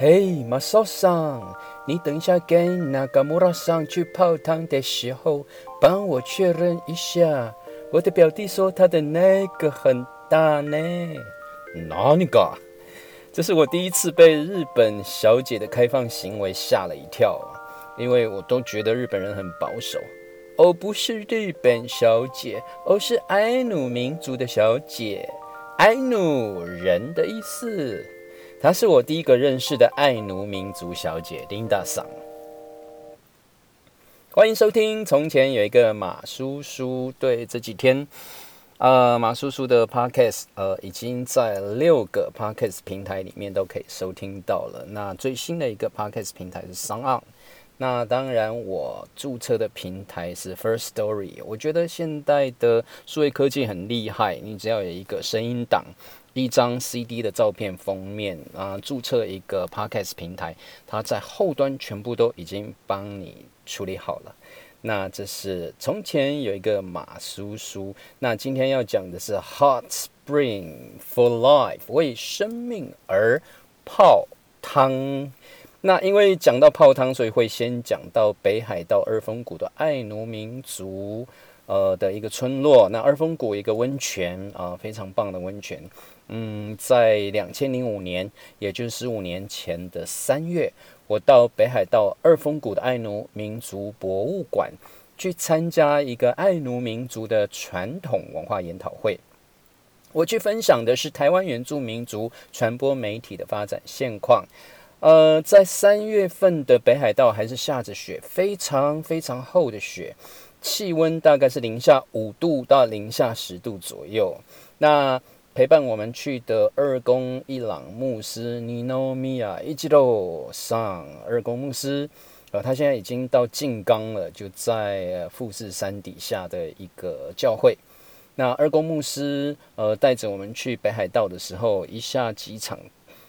嘿，马少桑，你等一下跟那个穆拉桑去泡汤的时候，帮我确认一下。我的表弟说他的那个很大呢。哪里个？这是我第一次被日本小姐的开放行为吓了一跳，因为我都觉得日本人很保守。哦，不是日本小姐，哦，是爱努民族的小姐，爱努人的意思。她是我第一个认识的爱奴民族小姐，Linda 桑。欢迎收听。从前有一个马叔叔，对这几天，呃，马叔叔的 Podcast，呃，已经在六个 Podcast 平台里面都可以收听到了。那最新的一个 Podcast 平台是 s o n On。那当然，我注册的平台是 First Story。我觉得现代的数位科技很厉害，你只要有一个声音档。一张 CD 的照片封面啊，注册一个 Podcast 平台，它在后端全部都已经帮你处理好了。那这是从前有一个马叔叔，那今天要讲的是 Hot Spring for Life，为生命而泡汤。那因为讲到泡汤，所以会先讲到北海道二峰谷的爱奴民族呃的一个村落。那二峰谷一个温泉啊，非常棒的温泉。嗯，在两千零五年，也就是十五年前的三月，我到北海道二峰谷的爱奴民族博物馆去参加一个爱奴民族的传统文化研讨会。我去分享的是台湾原住民族传播媒体的发展现况。呃，在三月份的北海道还是下着雪，非常非常厚的雪，气温大概是零下五度到零下十度左右。那陪伴我们去的二宫一朗牧师尼诺米亚一吉罗上二宫牧师，呃，他现在已经到静冈了，就在富士山底下的一个教会。那二宫牧师呃带着我们去北海道的时候，一下机场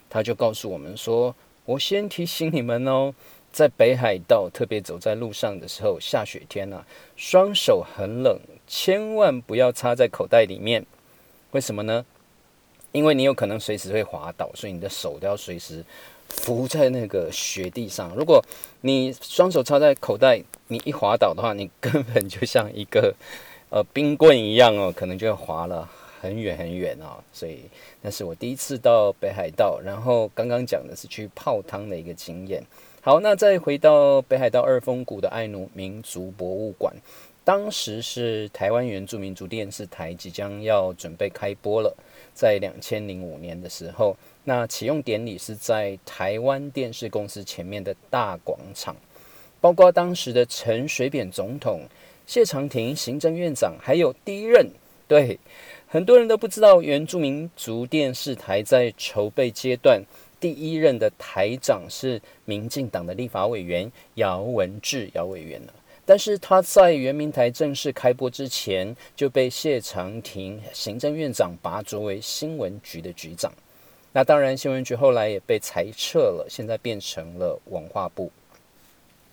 他就告诉我们说：“我先提醒你们哦，在北海道特别走在路上的时候，下雪天呐，双手很冷，千万不要插在口袋里面。为什么呢？”因为你有可能随时会滑倒，所以你的手都要随时扶在那个雪地上。如果你双手插在口袋，你一滑倒的话，你根本就像一个 呃冰棍一样哦，可能就要滑了很远很远哦。所以那是我第一次到北海道，然后刚刚讲的是去泡汤的一个经验。好，那再回到北海道二峰谷的爱奴民族博物馆。当时是台湾原住民族电视台即将要准备开播了，在两千零五年的时候，那启用典礼是在台湾电视公司前面的大广场，包括当时的陈水扁总统、谢长廷行政院长，还有第一任对很多人都不知道，原住民族电视台在筹备阶段第一任的台长是民进党的立法委员姚文智姚委员了。但是他在圆明台正式开播之前就被谢长廷行政院长拔擢为新闻局的局长。那当然，新闻局后来也被裁撤了，现在变成了文化部。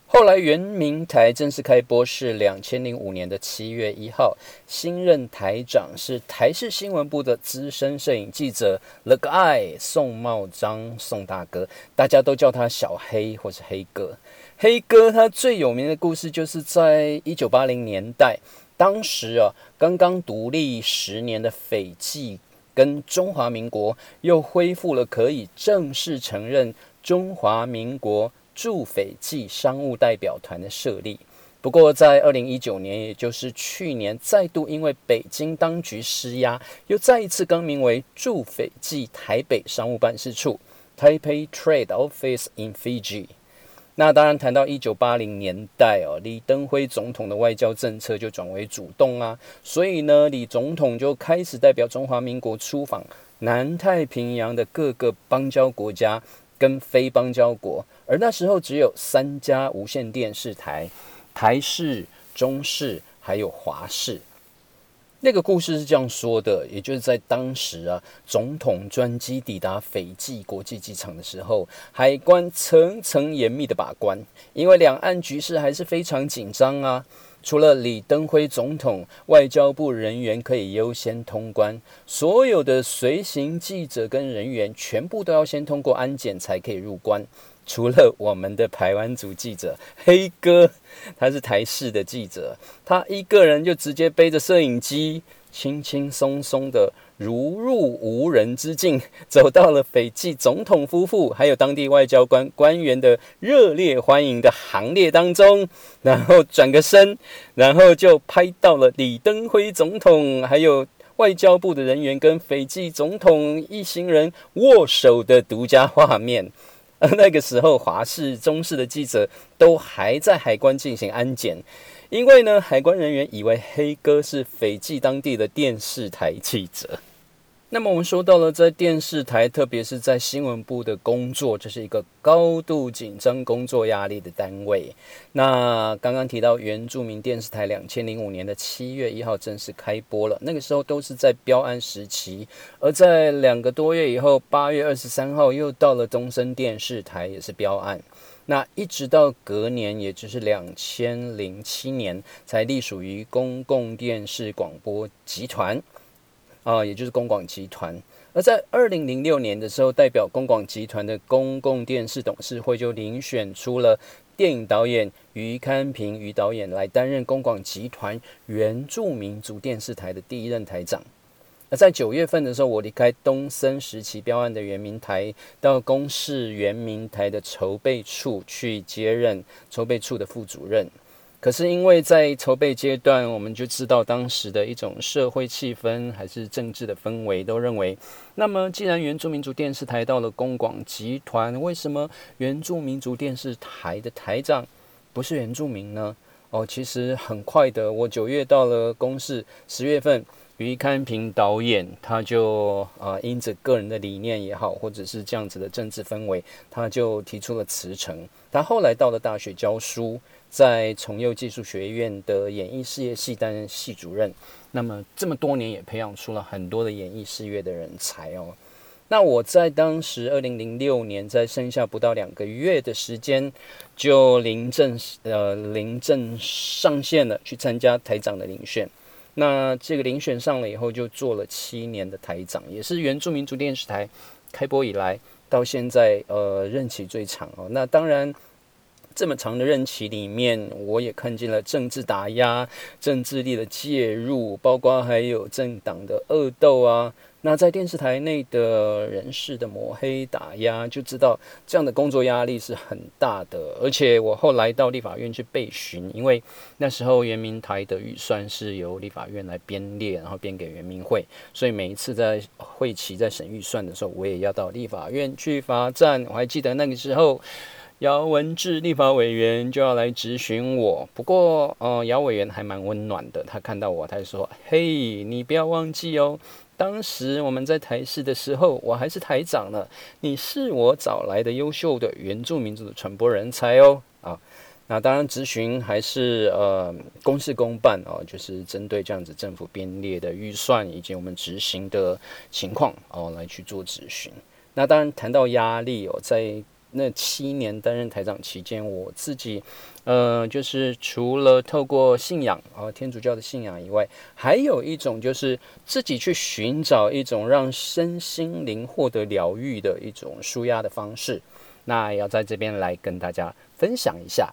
后来圆明台正式开播是两千零五年的七月一号，新任台长是台视新闻部的资深摄影记者 The Guy 宋茂章宋大哥，大家都叫他小黑或是黑哥。黑哥他最有名的故事，就是在一九八零年代，当时啊刚刚独立十年的斐济跟中华民国又恢复了可以正式承认中华民国驻斐济商务代表团的设立。不过在二零一九年，也就是去年，再度因为北京当局施压，又再一次更名为驻斐济台北商务办事处 （Taipei Trade Office in Fiji）。那当然，谈到一九八零年代哦，李登辉总统的外交政策就转为主动啊，所以呢，李总统就开始代表中华民国出访南太平洋的各个邦交国家跟非邦交国，而那时候只有三家无线电视台：台视、中视还有华视。那个故事是这样说的，也就是在当时啊，总统专机抵达斐济国际机场的时候，海关层层严密的把关，因为两岸局势还是非常紧张啊。除了李登辉总统，外交部人员可以优先通关，所有的随行记者跟人员全部都要先通过安检才可以入关。除了我们的台湾组记者黑哥，他是台式的记者，他一个人就直接背着摄影机，轻轻松松的如入无人之境，走到了斐济总统夫妇还有当地外交官官员的热烈欢迎的行列当中，然后转个身，然后就拍到了李登辉总统还有外交部的人员跟斐济总统一行人握手的独家画面。而 那个时候，华视、中视的记者都还在海关进行安检，因为呢，海关人员以为黑哥是斐济当地的电视台记者。那么我们说到了，在电视台，特别是在新闻部的工作，这是一个高度紧张、工作压力的单位。那刚刚提到原住民电视台，两千零五年的七月一号正式开播了，那个时候都是在标案时期。而在两个多月以后，八月二十三号又到了东森电视台，也是标案。那一直到隔年，也就是两千零七年，才隶属于公共电视广播集团。啊，也就是公广集团。而在二零零六年的时候，代表公广集团的公共电视董事会就遴选出了电影导演于堪平于导演来担任公广集团原住民族电视台的第一任台长。在九月份的时候，我离开东森时期标案的原民台，到公视原民台的筹备处去接任筹备处的副主任。可是因为在筹备阶段，我们就知道当时的一种社会气氛还是政治的氛围，都认为，那么既然原住民族电视台到了公广集团，为什么原住民族电视台的台长不是原住民呢？哦，其实很快的，我九月到了公视，十月份。于堪平导演，他就呃，因着个人的理念也好，或者是这样子的政治氛围，他就提出了辞呈。他后来到了大学教书，在重幼技术学院的演艺事业系担任系主任。那么这么多年也培养出了很多的演艺事业的人才哦。那我在当时二零零六年，在剩下不到两个月的时间，就临阵呃临阵上线了，去参加台长的遴选。那这个遴选上了以后，就做了七年的台长，也是原住民族电视台开播以来到现在呃任期最长哦。那当然，这么长的任期里面，我也看见了政治打压、政治力的介入，包括还有政党的恶斗啊。那在电视台内的人士的抹黑打压，就知道这样的工作压力是很大的。而且我后来到立法院去备询，因为那时候圆明台的预算是由立法院来编列，然后编给圆明会，所以每一次在会期在审预算的时候，我也要到立法院去罚站。我还记得那个时候，姚文智立法委员就要来质询我，不过呃，姚委员还蛮温暖的，他看到我，他就说：“嘿，你不要忘记哦。”当时我们在台视的时候，我还是台长呢。你是我找来的优秀的原住民族的传播人才哦。啊，那当然，咨询还是呃公事公办哦，就是针对这样子政府编列的预算以及我们执行的情况哦来去做咨询。那当然谈到压力哦，在。那七年担任台长期间，我自己，呃，就是除了透过信仰啊，天主教的信仰以外，还有一种就是自己去寻找一种让身心灵获得疗愈的一种舒压的方式。那要在这边来跟大家分享一下。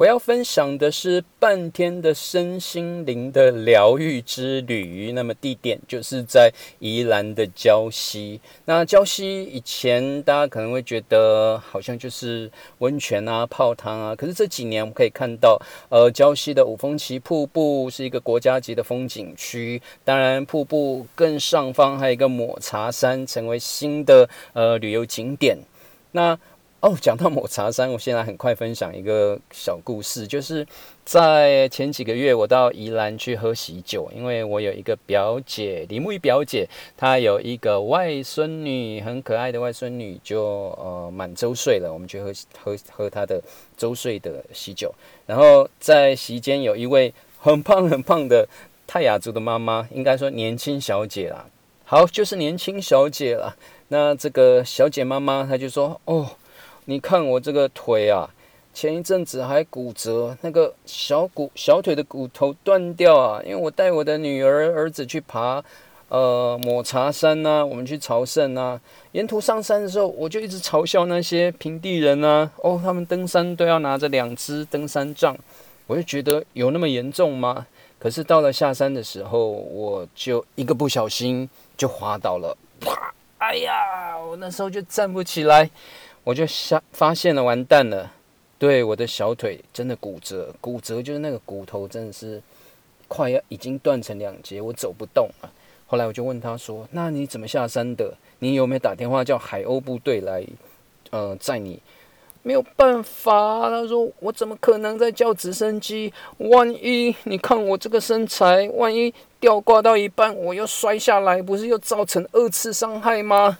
我要分享的是半天的身心灵的疗愈之旅。那么地点就是在宜兰的礁溪。那礁溪以前大家可能会觉得好像就是温泉啊、泡汤啊。可是这几年我们可以看到，呃，礁溪的五峰旗瀑布是一个国家级的风景区。当然，瀑布更上方还有一个抹茶山，成为新的呃旅游景点。那哦，讲到抹茶山，我现在很快分享一个小故事，就是在前几个月，我到宜兰去喝喜酒，因为我有一个表姐，李木鱼表姐，她有一个外孙女，很可爱的外孙女，就呃满周岁了，我们去喝喝喝她的周岁的喜酒。然后在席间有一位很胖很胖的泰雅族的妈妈，应该说年轻小姐啦，好，就是年轻小姐了。那这个小姐妈妈她就说，哦。你看我这个腿啊，前一阵子还骨折，那个小骨小腿的骨头断掉啊！因为我带我的女儿儿子去爬，呃，抹茶山呐，我们去朝圣呐。沿途上山的时候，我就一直嘲笑那些平地人啊，哦，他们登山都要拿着两支登山杖，我就觉得有那么严重吗？可是到了下山的时候，我就一个不小心就滑倒了，啪！哎呀，我那时候就站不起来，我就下发现了，完蛋了。对，我的小腿真的骨折，骨折就是那个骨头真的是快要已经断成两截，我走不动了。后来我就问他说：“那你怎么下山的？你有没有打电话叫海鸥部队来，呃，载你？”没有办法，他说：“我怎么可能在叫直升机？万一你看我这个身材，万一吊挂到一半我又摔下来，不是又造成二次伤害吗？”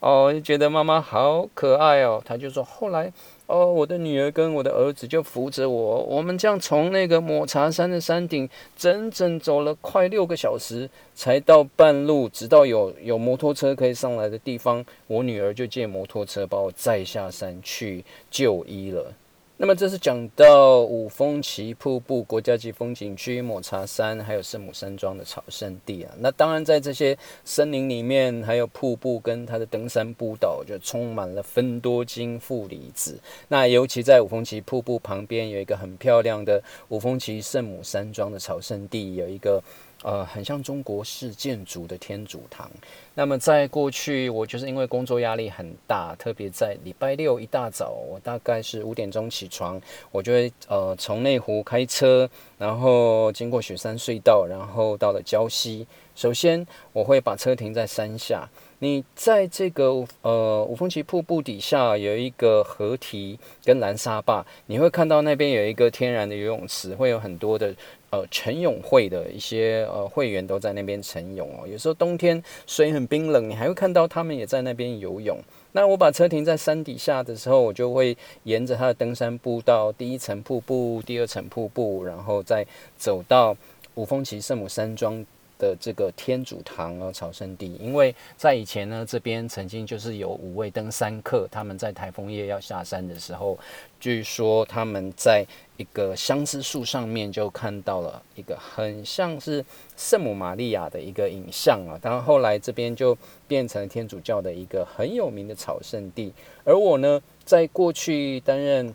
哦，就觉得妈妈好可爱哦。他就说后来。哦，我的女儿跟我的儿子就扶着我，我们这样从那个抹茶山的山顶，整整走了快六个小时，才到半路，直到有有摩托车可以上来的地方，我女儿就借摩托车把我载下山去就医了。那么这是讲到五峰旗瀑布国家级风景区、抹茶山，还有圣母山庄的朝圣地啊。那当然，在这些森林里面，还有瀑布跟它的登山步道，就充满了芬多精负离子。那尤其在五峰旗瀑布旁边，有一个很漂亮的五峰旗圣母山庄的朝圣地，有一个。呃，很像中国式建筑的天主堂。那么在过去，我就是因为工作压力很大，特别在礼拜六一大早，我大概是五点钟起床，我就会呃从内湖开车，然后经过雪山隧道，然后到了礁溪。首先，我会把车停在山下。你在这个呃五峰旗瀑布底下有一个河堤跟蓝沙坝，你会看到那边有一个天然的游泳池，会有很多的。呃，晨泳会的一些呃会员都在那边晨泳哦。有时候冬天水很冰冷，你还会看到他们也在那边游泳。那我把车停在山底下的时候，我就会沿着它的登山步道，第一层瀑布，第二层瀑布，然后再走到五峰旗圣母山庄。的这个天主堂啊，朝圣地，因为在以前呢，这边曾经就是有五位登山客，他们在台风夜要下山的时候，据说他们在一个相思树上面就看到了一个很像是圣母玛利亚的一个影像啊。当然后来这边就变成天主教的一个很有名的朝圣地，而我呢，在过去担任。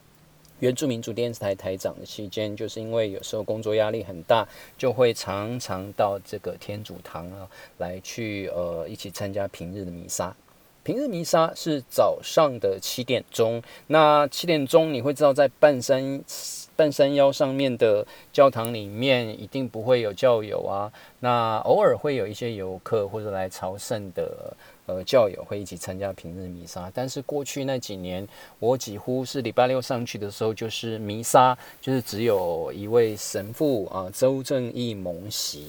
原住民主电视台台长的期间，就是因为有时候工作压力很大，就会常常到这个天主堂啊来去呃一起参加平日的弥撒。平日弥撒是早上的七点钟，那七点钟你会知道在半山半山腰上面的教堂里面一定不会有教友啊，那偶尔会有一些游客或者来朝圣的。呃，教友会一起参加平日弥撒，但是过去那几年，我几乎是礼拜六上去的时候，就是弥撒，就是只有一位神父啊，周正义蒙席。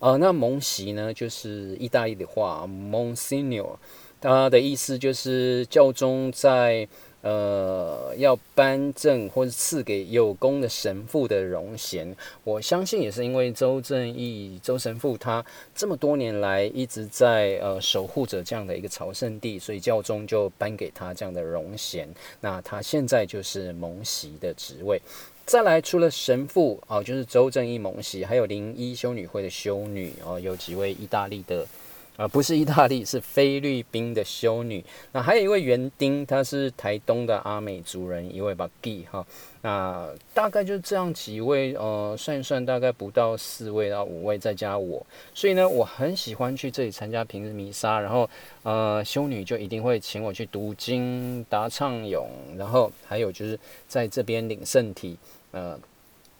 呃，那蒙席呢，就是意大利的话，Monsignor，他的意思就是教宗在。呃，要颁证或者赐给有功的神父的荣衔，我相信也是因为周正义周神父他这么多年来一直在呃守护着这样的一个朝圣地，所以教宗就颁给他这样的荣衔。那他现在就是蒙席的职位。再来，除了神父啊，就是周正义蒙席，还有灵医修女会的修女哦，有几位意大利的。啊，不是意大利，是菲律宾的修女。那还有一位园丁，他是台东的阿美族人，一位吧 G 哈。那大概就这样几位，呃，算一算，大概不到四位到五位，再加我。所以呢，我很喜欢去这里参加平日弥撒，然后呃，修女就一定会请我去读经、答唱咏，然后还有就是在这边领圣体，呃。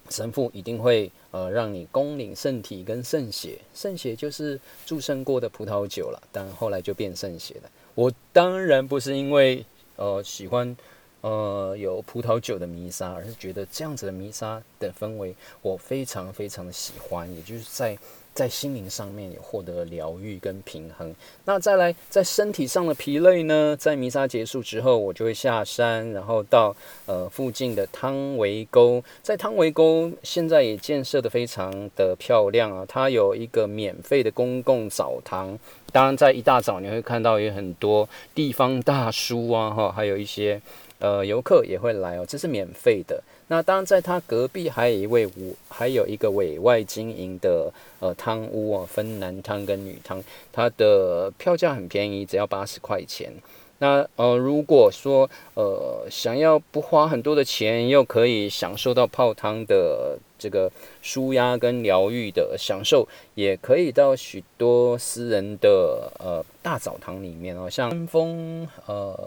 神父一定会呃让你恭领圣体跟圣血，圣血就是祝圣过的葡萄酒了，但后来就变圣血了。我当然不是因为呃喜欢呃有葡萄酒的弥撒，而是觉得这样子的弥撒的氛围我非常非常的喜欢，也就是在。在心灵上面也获得疗愈跟平衡。那再来，在身体上的疲累呢？在弥撒结束之后，我就会下山，然后到呃附近的汤围沟。在汤围沟现在也建设的非常的漂亮啊，它有一个免费的公共澡堂。当然，在一大早你会看到有很多地方大叔啊，哈，还有一些呃游客也会来哦，这是免费的。那当然，在他隔壁还有一位我还有一个委外经营的呃汤屋哦，分男汤跟女汤，它的票价很便宜，只要八十块钱。那呃，如果说呃想要不花很多的钱，又可以享受到泡汤的这个舒压跟疗愈的享受，也可以到许多私人的呃大澡堂里面哦，像风呃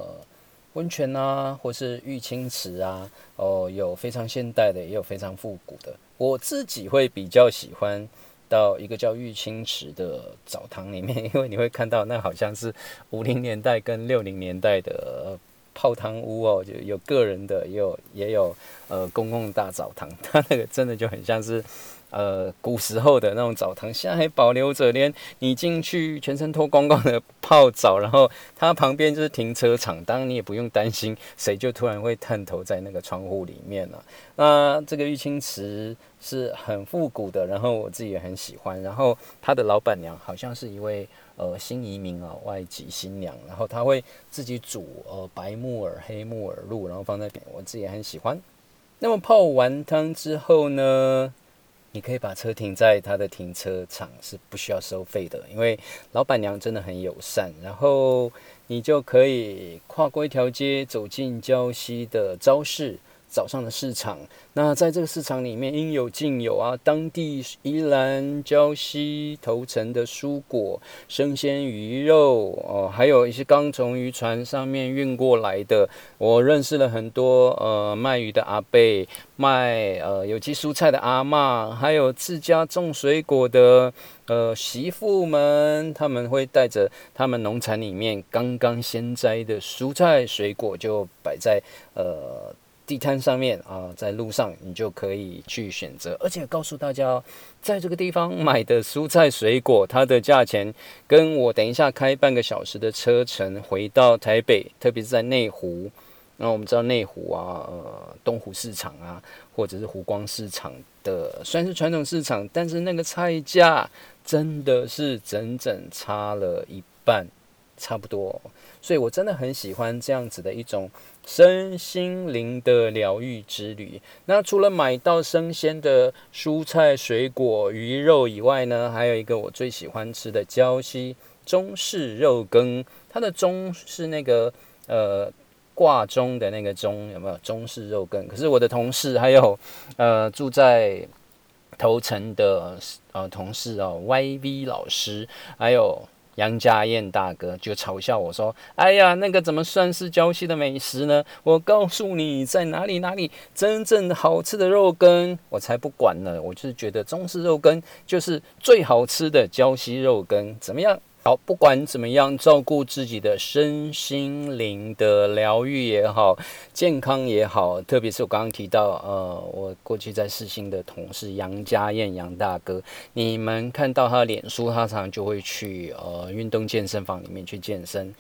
温泉啊，或是玉清池啊，哦，有非常现代的，也有非常复古的。我自己会比较喜欢。到一个叫玉清池的澡堂里面，因为你会看到那好像是五零年代跟六零年代的泡汤屋哦，就有个人的，也有也有呃公共大澡堂，它那个真的就很像是。呃，古时候的那种澡堂，现在还保留着，连你进去全身脱光光的泡澡，然后它旁边就是停车场，当然你也不用担心谁就突然会探头在那个窗户里面了。那这个玉清池是很复古的，然后我自己也很喜欢。然后它的老板娘好像是一位呃新移民啊，外籍新娘，然后她会自己煮呃白木耳、黑木耳露，然后放在边，我自己也很喜欢。那么泡完汤之后呢？你可以把车停在他的停车场，是不需要收费的，因为老板娘真的很友善。然后你就可以跨过一条街，走进礁溪的超市。早上的市场，那在这个市场里面应有尽有啊，当地宜兰礁溪头城的蔬果、生鲜鱼肉哦，还有一些刚从渔船上面运过来的。我认识了很多呃卖鱼的阿伯，卖呃有机蔬菜的阿妈，还有自家种水果的呃媳妇们，他们会带着他们农场里面刚刚鲜摘的蔬菜水果，就摆在呃。地摊上面啊，在路上你就可以去选择，而且告诉大家，在这个地方买的蔬菜水果，它的价钱跟我等一下开半个小时的车程回到台北，特别是在内湖。那我们知道内湖啊，呃，东湖市场啊，或者是湖光市场的，虽然是传统市场，但是那个菜价真的是整整差了一半，差不多。所以我真的很喜欢这样子的一种。身心灵的疗愈之旅。那除了买到生鲜的蔬菜、水果、鱼肉以外呢，还有一个我最喜欢吃的胶西中式肉羹。它的中是那个呃挂钟的那个钟，有没有中式肉羹？可是我的同事还有呃住在头城的呃同事哦，YV 老师，还有。杨家燕大哥就嘲笑我说：“哎呀，那个怎么算是郊西的美食呢？我告诉你，在哪里哪里真正好吃的肉羹，我才不管呢！我就是觉得中式肉羹就是最好吃的郊西肉羹，怎么样？”好，不管怎么样，照顾自己的身心灵的疗愈也好，健康也好，特别是我刚刚提到，呃，我过去在四星的同事杨家燕杨大哥，你们看到他的脸书，他常常就会去呃运动健身房里面去健身。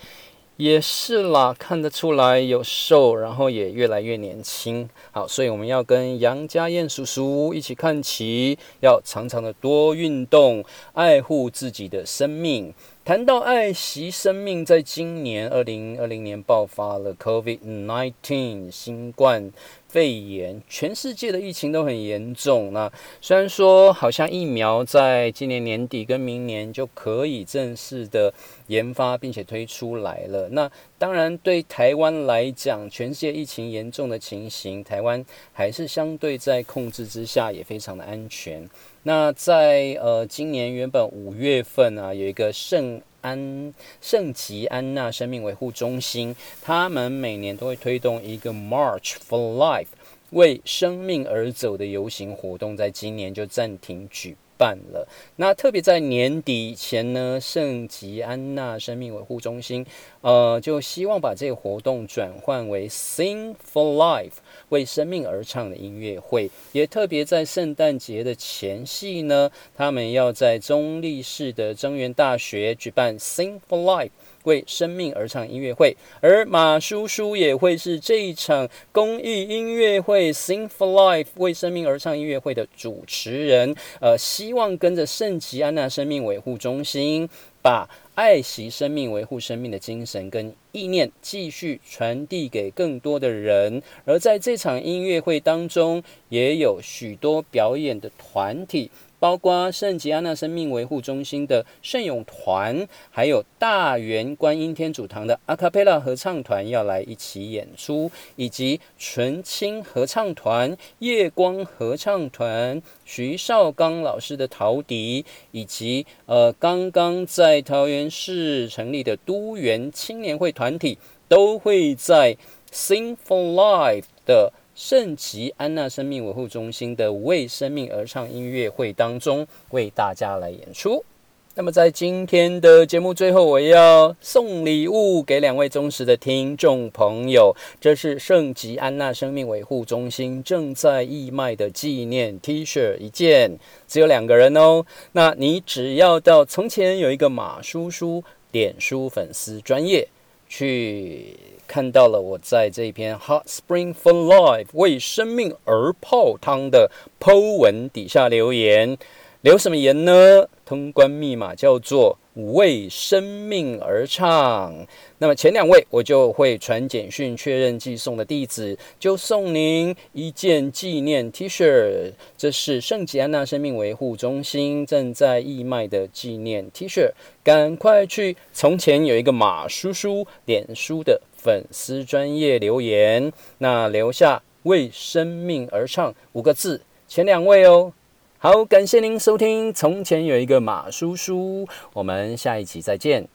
也是啦，看得出来有瘦，然后也越来越年轻。好，所以我们要跟杨家燕叔叔一起看齐，要常常的多运动，爱护自己的生命。谈到爱惜生命，在今年二零二零年爆发了 COVID-19 新冠。肺炎，全世界的疫情都很严重。那虽然说好像疫苗在今年年底跟明年就可以正式的研发并且推出来了。那当然对台湾来讲，全世界疫情严重的情形，台湾还是相对在控制之下，也非常的安全。那在呃今年原本五月份啊，有一个圣。安圣吉安娜生命维护中心，他们每年都会推动一个 March for Life 为生命而走的游行活动，在今年就暂停举办了。那特别在年底前呢，圣吉安娜生命维护中心，呃，就希望把这个活动转换为 Sing for Life。为生命而唱的音乐会，也特别在圣诞节的前夕呢，他们要在中立市的增援大学举办 Sing for Life 为生命而唱音乐会，而马叔叔也会是这一场公益音乐会 Sing for Life 为生命而唱音乐会的主持人。呃，希望跟着圣吉安娜生命维护中心。把爱惜生命、维护生命的精神跟意念继续传递给更多的人。而在这场音乐会当中，也有许多表演的团体。包括圣吉安娜生命维护中心的圣咏团，还有大圆观音天主堂的阿卡贝拉合唱团要来一起演出，以及纯青合唱团、夜光合唱团、徐少刚老师的陶笛，以及呃刚刚在桃园市成立的都园青年会团体，都会在 Sing for Life 的。圣吉安娜生命维护中心的为生命而唱音乐会当中，为大家来演出。那么在今天的节目最后，我要送礼物给两位忠实的听众朋友，这是圣吉安娜生命维护中心正在义卖的纪念 T 恤一件，只有两个人哦。那你只要到从前有一个马叔叔脸书粉丝专业去。看到了我在这篇 Hot Spring for Life 为生命而泡汤的 Po 文底下留言，留什么言呢？通关密码叫做为生命而唱。那么前两位我就会传简讯确认寄送的地址，就送您一件纪念 T 恤。这是圣吉安娜生命维护中心正在义卖的纪念 T 恤，赶快去！从前有一个马叔叔，脸书的。粉丝专业留言，那留下为生命而唱五个字，前两位哦。好，感谢您收听。从前有一个马叔叔，我们下一期再见。